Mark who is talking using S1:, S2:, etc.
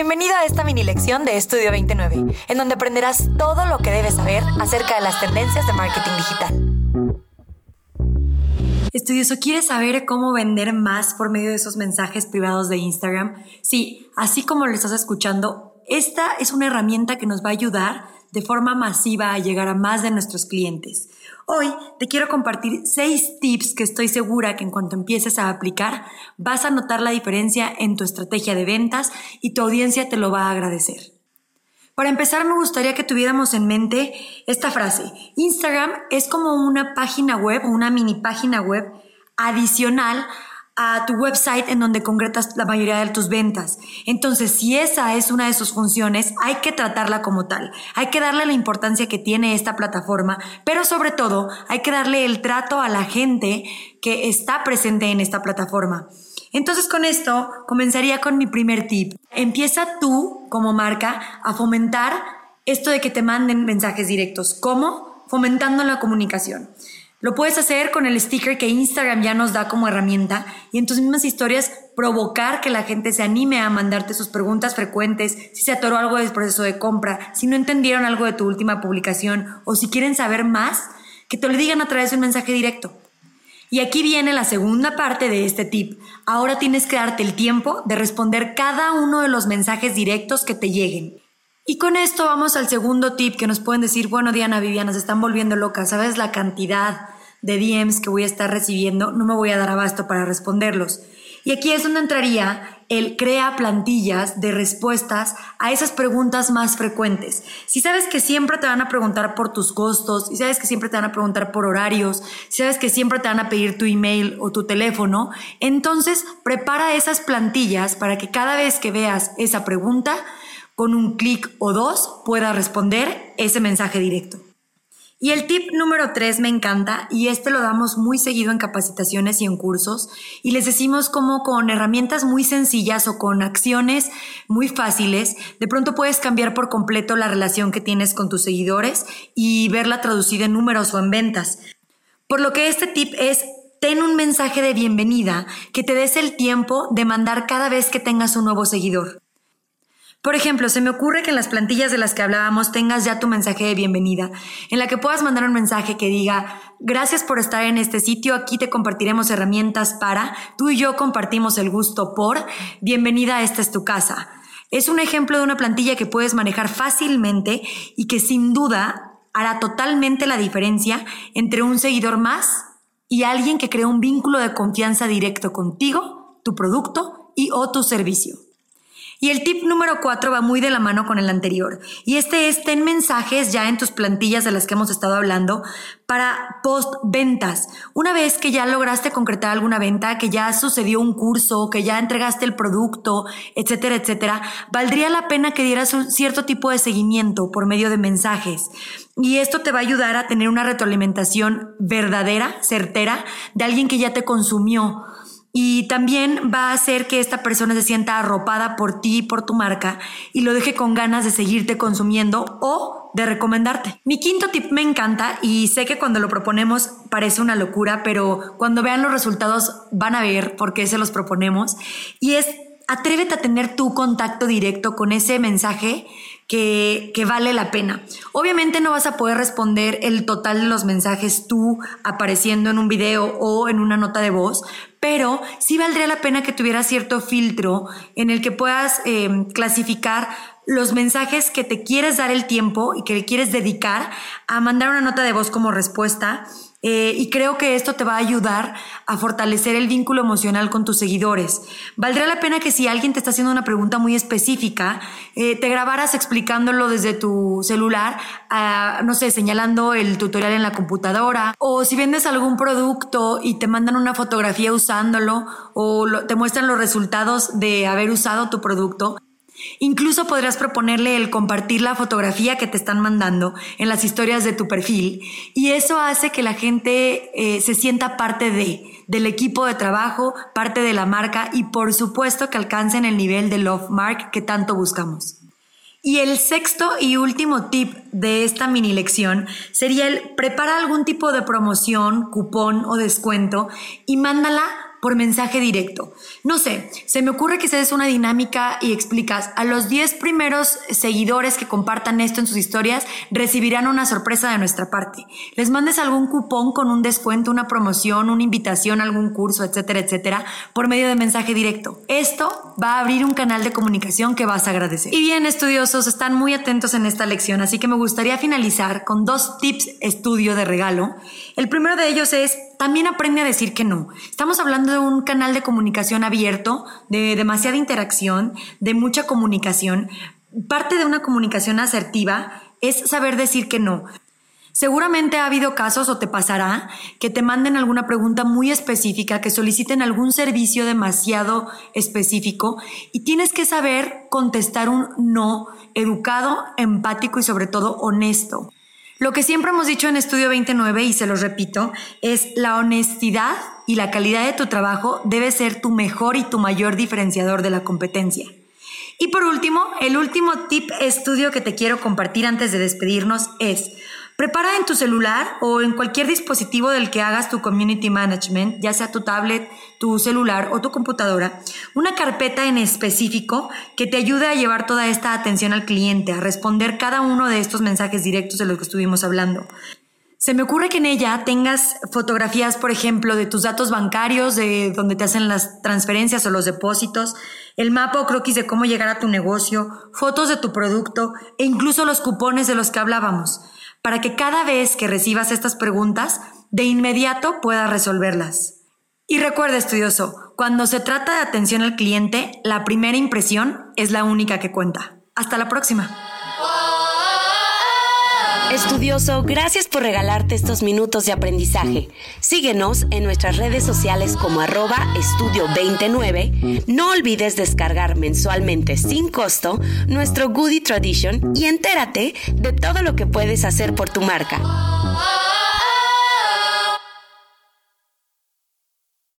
S1: Bienvenido a esta mini lección de Estudio 29, en donde aprenderás todo lo que debes saber acerca de las tendencias de marketing digital. Estudioso, ¿quieres saber cómo vender más por medio de esos mensajes privados de Instagram? Sí, así como lo estás escuchando, esta es una herramienta que nos va a ayudar de forma masiva a llegar a más de nuestros clientes. Hoy te quiero compartir seis tips que estoy segura que en cuanto empieces a aplicar vas a notar la diferencia en tu estrategia de ventas y tu audiencia te lo va a agradecer. Para empezar, me gustaría que tuviéramos en mente esta frase. Instagram es como una página web, una mini página web adicional a tu website en donde concretas la mayoría de tus ventas. Entonces, si esa es una de sus funciones, hay que tratarla como tal. Hay que darle la importancia que tiene esta plataforma, pero sobre todo hay que darle el trato a la gente que está presente en esta plataforma. Entonces con esto comenzaría con mi primer tip. Empieza tú como marca a fomentar esto de que te manden mensajes directos. ¿Cómo? Fomentando la comunicación. Lo puedes hacer con el sticker que Instagram ya nos da como herramienta y en tus mismas historias provocar que la gente se anime a mandarte sus preguntas frecuentes, si se atoró algo del proceso de compra, si no entendieron algo de tu última publicación o si quieren saber más, que te lo digan a través de un mensaje directo. Y aquí viene la segunda parte de este tip. Ahora tienes que darte el tiempo de responder cada uno de los mensajes directos que te lleguen. Y con esto vamos al segundo tip que nos pueden decir, bueno Diana, Viviana, se están volviendo locas, ¿sabes la cantidad de DMs que voy a estar recibiendo? No me voy a dar abasto para responderlos. Y aquí es donde entraría el crea plantillas de respuestas a esas preguntas más frecuentes. Si sabes que siempre te van a preguntar por tus costos, si sabes que siempre te van a preguntar por horarios, si sabes que siempre te van a pedir tu email o tu teléfono, entonces prepara esas plantillas para que cada vez que veas esa pregunta, con un clic o dos pueda responder ese mensaje directo. Y el tip número tres me encanta y este lo damos muy seguido en capacitaciones y en cursos y les decimos cómo con herramientas muy sencillas o con acciones muy fáciles, de pronto puedes cambiar por completo la relación que tienes con tus seguidores y verla traducida en números o en ventas. Por lo que este tip es ten un mensaje de bienvenida que te des el tiempo de mandar cada vez que tengas un nuevo seguidor. Por ejemplo, se me ocurre que en las plantillas de las que hablábamos tengas ya tu mensaje de bienvenida, en la que puedas mandar un mensaje que diga, gracias por estar en este sitio, aquí te compartiremos herramientas para, tú y yo compartimos el gusto por, bienvenida, esta es tu casa. Es un ejemplo de una plantilla que puedes manejar fácilmente y que sin duda hará totalmente la diferencia entre un seguidor más y alguien que crea un vínculo de confianza directo contigo, tu producto y o tu servicio. Y el tip número cuatro va muy de la mano con el anterior. Y este es, ten mensajes ya en tus plantillas de las que hemos estado hablando para post ventas. Una vez que ya lograste concretar alguna venta, que ya sucedió un curso, que ya entregaste el producto, etcétera, etcétera, valdría la pena que dieras un cierto tipo de seguimiento por medio de mensajes. Y esto te va a ayudar a tener una retroalimentación verdadera, certera, de alguien que ya te consumió y también va a hacer que esta persona se sienta arropada por ti, por tu marca y lo deje con ganas de seguirte consumiendo o de recomendarte. Mi quinto tip me encanta y sé que cuando lo proponemos parece una locura, pero cuando vean los resultados van a ver por qué se los proponemos y es atrévete a tener tu contacto directo con ese mensaje que, que, vale la pena. Obviamente no vas a poder responder el total de los mensajes tú apareciendo en un video o en una nota de voz, pero sí valdría la pena que tuvieras cierto filtro en el que puedas eh, clasificar los mensajes que te quieres dar el tiempo y que le quieres dedicar a mandar una nota de voz como respuesta eh, y creo que esto te va a ayudar a fortalecer el vínculo emocional con tus seguidores. Valdría la pena que si alguien te está haciendo una pregunta muy específica, eh, te grabaras explicándolo desde tu celular, no sé, señalando el tutorial en la computadora, o si vendes algún producto y te mandan una fotografía usándolo, o te muestran los resultados de haber usado tu producto, Incluso podrás proponerle el compartir la fotografía que te están mandando en las historias de tu perfil y eso hace que la gente eh, se sienta parte de, del equipo de trabajo, parte de la marca y por supuesto que alcancen el nivel de love mark que tanto buscamos. Y el sexto y último tip de esta mini lección sería el prepara algún tipo de promoción, cupón o descuento y mándala por mensaje directo. No sé, se me ocurre que se des una dinámica y explicas a los 10 primeros seguidores que compartan esto en sus historias recibirán una sorpresa de nuestra parte. Les mandes algún cupón con un descuento, una promoción, una invitación algún curso, etcétera, etcétera, por medio de mensaje directo. Esto va a abrir un canal de comunicación que vas a agradecer. Y bien, estudiosos, están muy atentos en esta lección, así que me gustaría finalizar con dos tips estudio de regalo. El primero de ellos es también aprende a decir que no. Estamos hablando de un canal de comunicación abierto, de demasiada interacción, de mucha comunicación. Parte de una comunicación asertiva es saber decir que no. Seguramente ha habido casos o te pasará que te manden alguna pregunta muy específica, que soliciten algún servicio demasiado específico y tienes que saber contestar un no educado, empático y sobre todo honesto. Lo que siempre hemos dicho en Estudio 29, y se los repito, es la honestidad y la calidad de tu trabajo debe ser tu mejor y tu mayor diferenciador de la competencia. Y por último, el último tip estudio que te quiero compartir antes de despedirnos es, Prepara en tu celular o en cualquier dispositivo del que hagas tu community management, ya sea tu tablet, tu celular o tu computadora, una carpeta en específico que te ayude a llevar toda esta atención al cliente, a responder cada uno de estos mensajes directos de los que estuvimos hablando. Se me ocurre que en ella tengas fotografías, por ejemplo, de tus datos bancarios, de donde te hacen las transferencias o los depósitos, el mapa o croquis de cómo llegar a tu negocio, fotos de tu producto e incluso los cupones de los que hablábamos para que cada vez que recibas estas preguntas, de inmediato puedas resolverlas. Y recuerda, estudioso, cuando se trata de atención al cliente, la primera impresión es la única que cuenta. Hasta la próxima.
S2: Estudioso, gracias por regalarte estos minutos de aprendizaje. Síguenos en nuestras redes sociales como arroba estudio 29. No olvides descargar mensualmente sin costo nuestro Goody Tradition y entérate de todo lo que puedes hacer por tu marca.